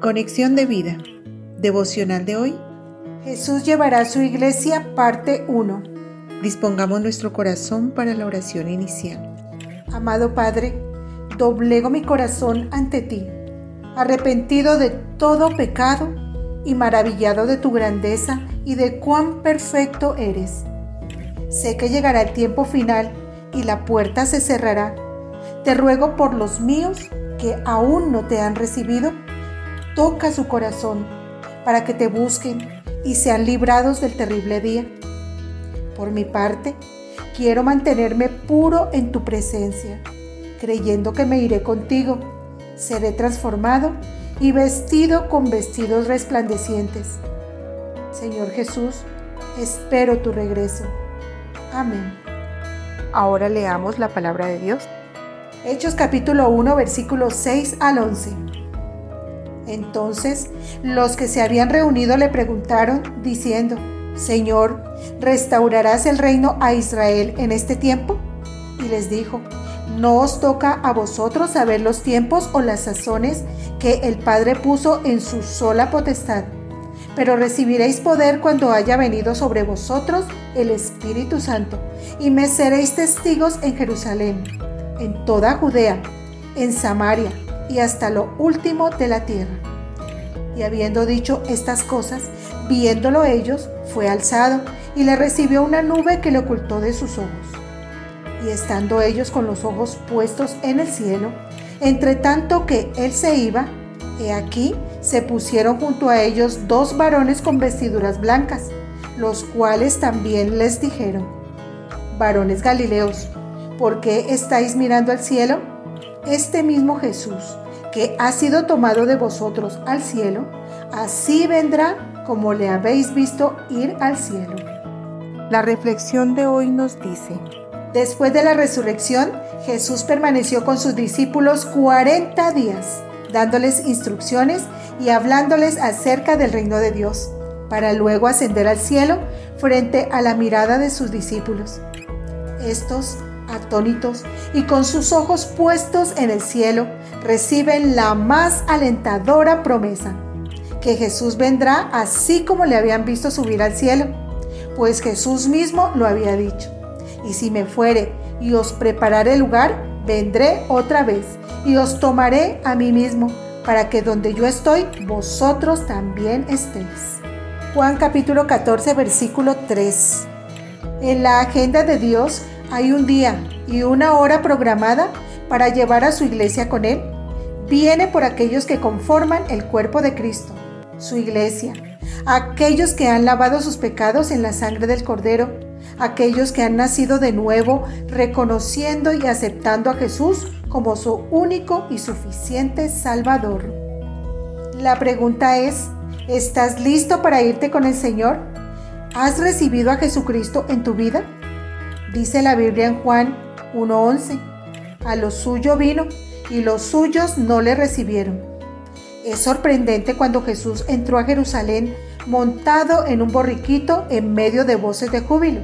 Conexión de vida. Devocional de hoy. Jesús llevará a su iglesia, parte 1. Dispongamos nuestro corazón para la oración inicial. Amado Padre, doblego mi corazón ante ti, arrepentido de todo pecado y maravillado de tu grandeza y de cuán perfecto eres. Sé que llegará el tiempo final y la puerta se cerrará. Te ruego por los míos que aún no te han recibido, toca su corazón para que te busquen y sean librados del terrible día. Por mi parte, quiero mantenerme puro en tu presencia, creyendo que me iré contigo, seré transformado y vestido con vestidos resplandecientes. Señor Jesús, espero tu regreso. Amén. Ahora leamos la palabra de Dios. Hechos capítulo 1 versículos 6 al 11. Entonces los que se habían reunido le preguntaron diciendo, Señor, ¿restaurarás el reino a Israel en este tiempo? Y les dijo, no os toca a vosotros saber los tiempos o las sazones que el Padre puso en su sola potestad, pero recibiréis poder cuando haya venido sobre vosotros el Espíritu Santo, y me seréis testigos en Jerusalén en toda Judea, en Samaria y hasta lo último de la tierra. Y habiendo dicho estas cosas, viéndolo ellos, fue alzado y le recibió una nube que le ocultó de sus ojos. Y estando ellos con los ojos puestos en el cielo, entre tanto que él se iba, he aquí se pusieron junto a ellos dos varones con vestiduras blancas, los cuales también les dijeron, varones Galileos, ¿por qué estáis mirando al cielo? Este mismo Jesús, que ha sido tomado de vosotros al cielo, así vendrá como le habéis visto ir al cielo. La reflexión de hoy nos dice, Después de la resurrección, Jesús permaneció con sus discípulos 40 días, dándoles instrucciones y hablándoles acerca del reino de Dios, para luego ascender al cielo frente a la mirada de sus discípulos. Estos atónitos y con sus ojos puestos en el cielo, reciben la más alentadora promesa, que Jesús vendrá así como le habían visto subir al cielo, pues Jesús mismo lo había dicho. Y si me fuere y os prepararé lugar, vendré otra vez y os tomaré a mí mismo, para que donde yo estoy, vosotros también estéis. Juan capítulo 14, versículo 3. En la agenda de Dios hay un día y una hora programada para llevar a su iglesia con Él. Viene por aquellos que conforman el cuerpo de Cristo, su iglesia, aquellos que han lavado sus pecados en la sangre del Cordero, aquellos que han nacido de nuevo, reconociendo y aceptando a Jesús como su único y suficiente Salvador. La pregunta es, ¿estás listo para irte con el Señor? ¿Has recibido a Jesucristo en tu vida? Dice la Biblia en Juan 1.11, a lo suyo vino y los suyos no le recibieron. Es sorprendente cuando Jesús entró a Jerusalén montado en un borriquito en medio de voces de júbilo.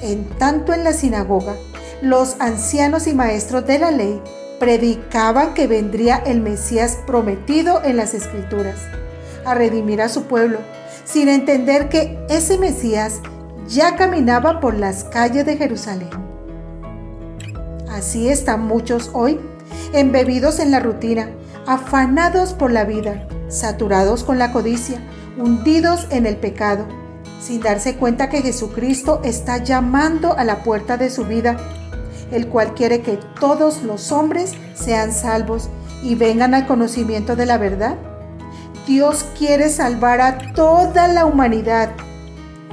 En tanto en la sinagoga, los ancianos y maestros de la ley predicaban que vendría el Mesías prometido en las Escrituras, a redimir a su pueblo, sin entender que ese Mesías ya caminaba por las calles de Jerusalén. Así están muchos hoy, embebidos en la rutina, afanados por la vida, saturados con la codicia, hundidos en el pecado, sin darse cuenta que Jesucristo está llamando a la puerta de su vida, el cual quiere que todos los hombres sean salvos y vengan al conocimiento de la verdad. Dios quiere salvar a toda la humanidad.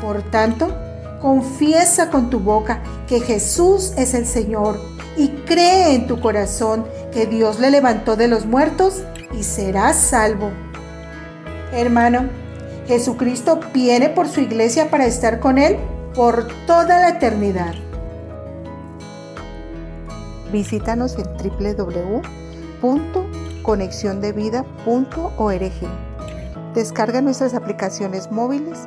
Por tanto, Confiesa con tu boca que Jesús es el Señor y cree en tu corazón que Dios le levantó de los muertos y serás salvo. Hermano, Jesucristo viene por su iglesia para estar con Él por toda la eternidad. Visítanos en www.conexiondevida.org. Descarga nuestras aplicaciones móviles